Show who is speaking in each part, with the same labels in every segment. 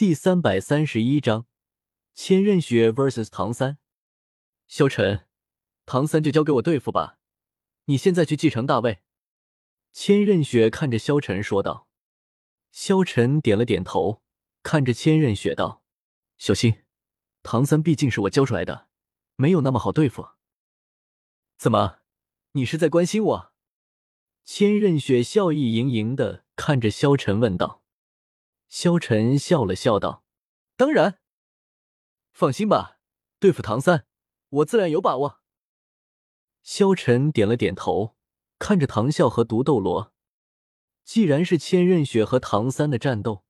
Speaker 1: 第三百三十一章，千仞雪 vs 唐三。萧晨，唐三就交给我对付吧，你现在去继承大位。千仞雪看着萧晨说道。萧晨点了点头，看着千仞雪道：“小心，唐三毕竟是我教出来的，没有那么好对付。”怎么，你是在关心我？千仞雪笑意盈盈的看着萧晨问道。萧晨笑了笑道：“当然，放心吧，对付唐三，我自然有把握。”萧晨点了点头，看着唐啸和毒斗罗。既然是千仞雪和唐三的战斗，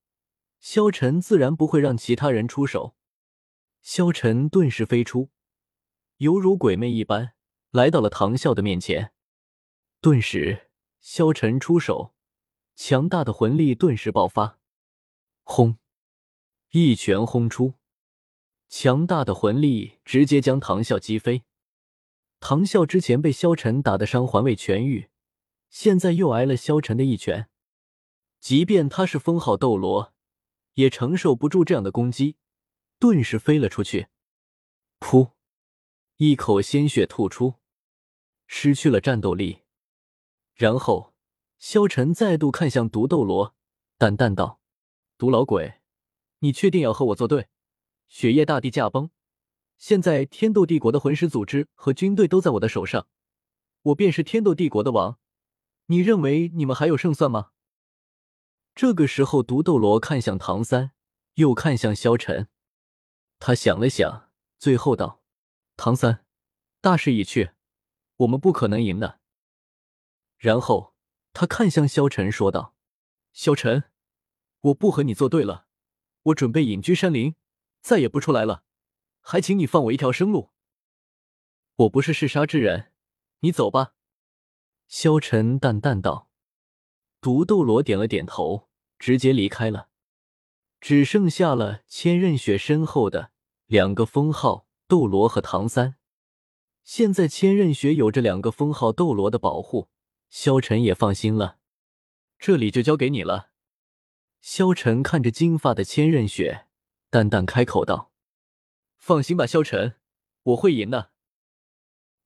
Speaker 1: 萧晨自然不会让其他人出手。萧晨顿时飞出，犹如鬼魅一般，来到了唐啸的面前。顿时，萧晨出手，强大的魂力顿时爆发。轰！一拳轰出，强大的魂力直接将唐啸击飞。唐啸之前被萧晨打的伤还未痊愈，现在又挨了萧晨的一拳，即便他是封号斗罗，也承受不住这样的攻击，顿时飞了出去。噗！一口鲜血吐出，失去了战斗力。然后，萧晨再度看向毒斗罗，淡淡道。毒老鬼，你确定要和我作对？雪夜大帝驾崩，现在天斗帝国的魂师组织和军队都在我的手上，我便是天斗帝国的王，你认为你们还有胜算吗？这个时候，毒斗罗看向唐三，又看向萧晨，他想了想，最后道：“唐三，大势已去，我们不可能赢的。”然后他看向萧晨说道：“萧晨。”我不和你作对了，我准备隐居山林，再也不出来了，还请你放我一条生路。我不是嗜杀之人，你走吧。”萧晨淡淡道。毒斗罗点了点头，直接离开了，只剩下了千仞雪身后的两个封号斗罗和唐三。现在千仞雪有着两个封号斗罗的保护，萧晨也放心了。这里就交给你了。萧晨看着金发的千仞雪，淡淡开口道：“放心吧，萧晨，我会赢的。”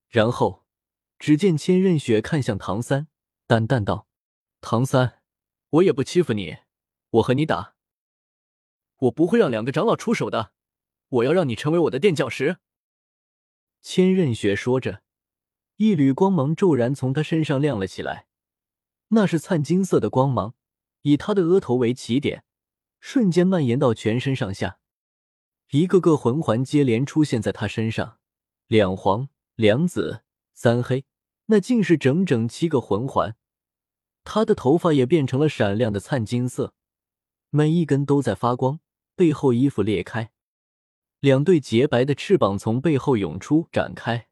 Speaker 1: 然后，只见千仞雪看向唐三，淡淡道：“唐三，我也不欺负你，我和你打，我不会让两个长老出手的，我要让你成为我的垫脚石。”千仞雪说着，一缕光芒骤然从他身上亮了起来，那是灿金色的光芒。以他的额头为起点，瞬间蔓延到全身上下，一个个魂环接连出现在他身上，两黄、两紫、三黑，那竟是整整七个魂环。他的头发也变成了闪亮的灿金色，每一根都在发光。背后衣服裂开，两对洁白的翅膀从背后涌出展开，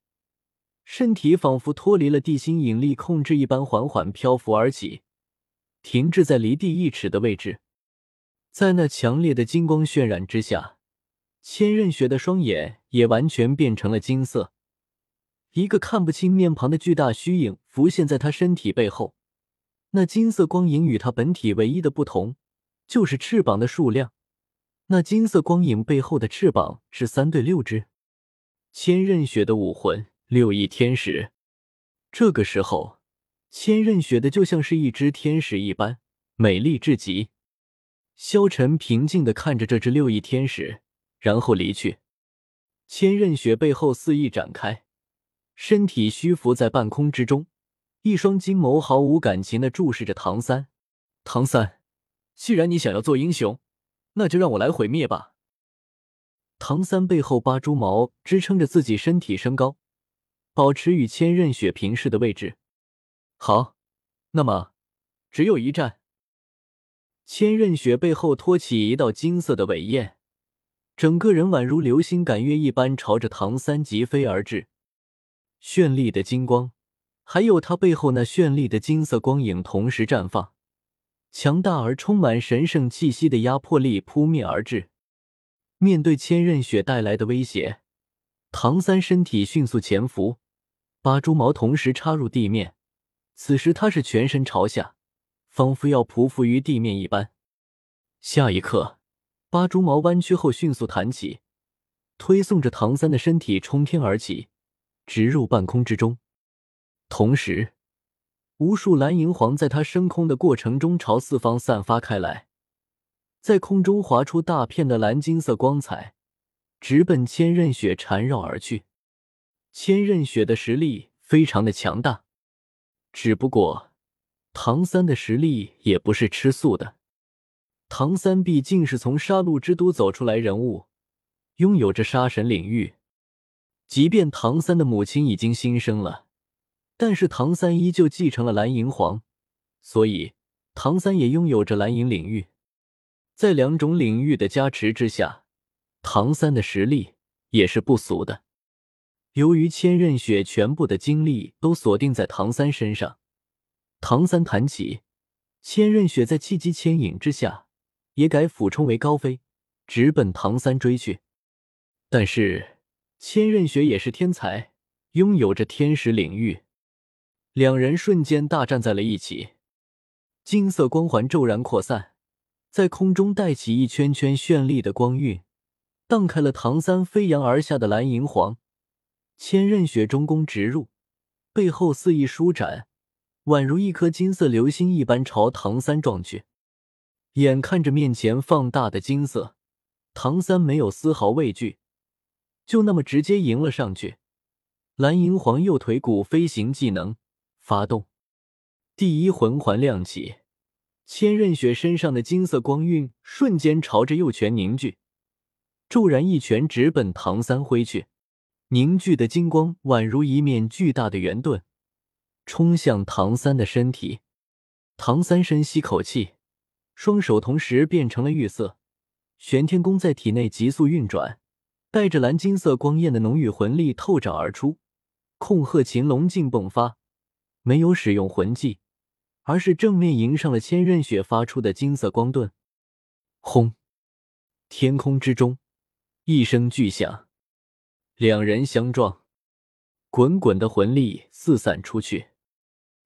Speaker 1: 身体仿佛脱离了地心引力控制一般，缓缓漂浮而起。停滞在离地一尺的位置，在那强烈的金光渲染之下，千仞雪的双眼也完全变成了金色。一个看不清面庞的巨大虚影浮现在他身体背后，那金色光影与他本体唯一的不同，就是翅膀的数量。那金色光影背后的翅膀是三对六只。千仞雪的武魂六翼天使，这个时候。千仞雪的就像是一只天使一般美丽至极。萧晨平静的看着这只六翼天使，然后离去。千仞雪背后肆意展开，身体虚浮在半空之中，一双金眸毫无感情的注视着唐三。唐三，既然你想要做英雄，那就让我来毁灭吧。唐三背后八蛛毛支撑着自己身体升高，保持与千仞雪平视的位置。好，那么只有一战。千仞雪背后托起一道金色的尾焰，整个人宛如流星赶月一般，朝着唐三疾飞而至。绚丽的金光，还有他背后那绚丽的金色光影同时绽放，强大而充满神圣气息的压迫力扑面而至。面对千仞雪带来的威胁，唐三身体迅速潜伏，八蛛毛同时插入地面。此时他是全身朝下，仿佛要匍匐于地面一般。下一刻，八蛛矛弯曲后迅速弹起，推送着唐三的身体冲天而起，直入半空之中。同时，无数蓝银皇在他升空的过程中朝四方散发开来，在空中划出大片的蓝金色光彩，直奔千仞雪缠绕而去。千仞雪的实力非常的强大，只不过唐三的实力也不是吃素的。唐三毕竟是从杀戮之都走出来人物，拥有着杀神领域。即便唐三的母亲已经新生了，但是唐三依旧继承了蓝银皇，所以唐三也拥有着蓝银领域。在两种领域的加持之下，唐三的实力也是不俗的。由于千仞雪全部的精力都锁定在唐三身上，唐三弹起，千仞雪在气机牵引之下。也改俯冲为高飞，直奔唐三追去。但是千仞雪也是天才，拥有着天使领域。两人瞬间大战在了一起，金色光环骤然扩散，在空中带起一圈圈绚丽的光晕，荡开了唐三飞扬而下的蓝银皇。千仞雪中弓直入，背后肆意舒展，宛如一颗金色流星一般朝唐三撞去。眼看着面前放大的金色，唐三没有丝毫畏惧，就那么直接迎了上去。蓝银皇右腿骨飞行技能发动，第一魂环亮起，千仞雪身上的金色光晕瞬间朝着右拳凝聚，骤然一拳直奔唐三挥去。凝聚的金光宛如一面巨大的圆盾，冲向唐三的身体。唐三深吸口气。双手同时变成了玉色，玄天功在体内急速运转，带着蓝金色光焰的浓郁魂力透掌而出，控鹤擒龙劲迸发。没有使用魂技，而是正面迎上了千仞雪发出的金色光盾。轰！天空之中一声巨响，两人相撞，滚滚的魂力四散出去，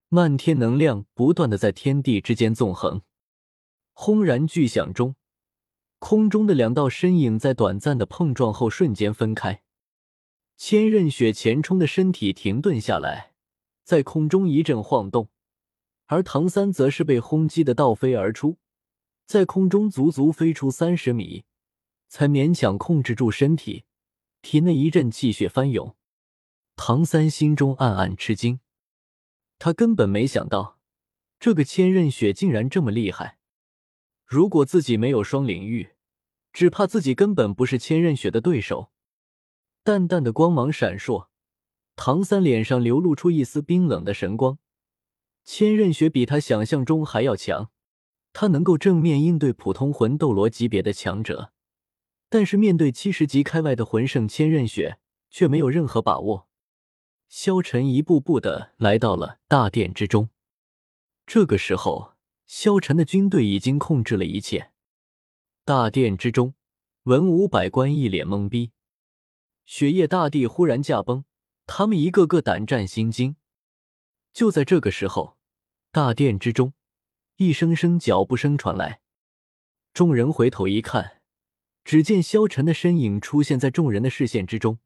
Speaker 1: 漫天能量不断的在天地之间纵横。轰然巨响中，空中的两道身影在短暂的碰撞后瞬间分开。千仞雪前冲的身体停顿下来，在空中一阵晃动，而唐三则是被轰击的倒飞而出，在空中足足飞出三十米，才勉强控制住身体，体内一阵气血翻涌。唐三心中暗暗吃惊，他根本没想到这个千仞雪竟然这么厉害。如果自己没有双领域，只怕自己根本不是千仞雪的对手。淡淡的光芒闪烁，唐三脸上流露出一丝冰冷的神光。千仞雪比他想象中还要强，他能够正面应对普通魂斗罗级别的强者，但是面对七十级开外的魂圣千仞雪，却没有任何把握。萧晨一步步的来到了大殿之中，这个时候。萧晨的军队已经控制了一切。大殿之中，文武百官一脸懵逼。雪夜大帝忽然驾崩，他们一个个胆战心惊。就在这个时候，大殿之中，一声声脚步声传来。众人回头一看，只见萧晨的身影出现在众人的视线之中。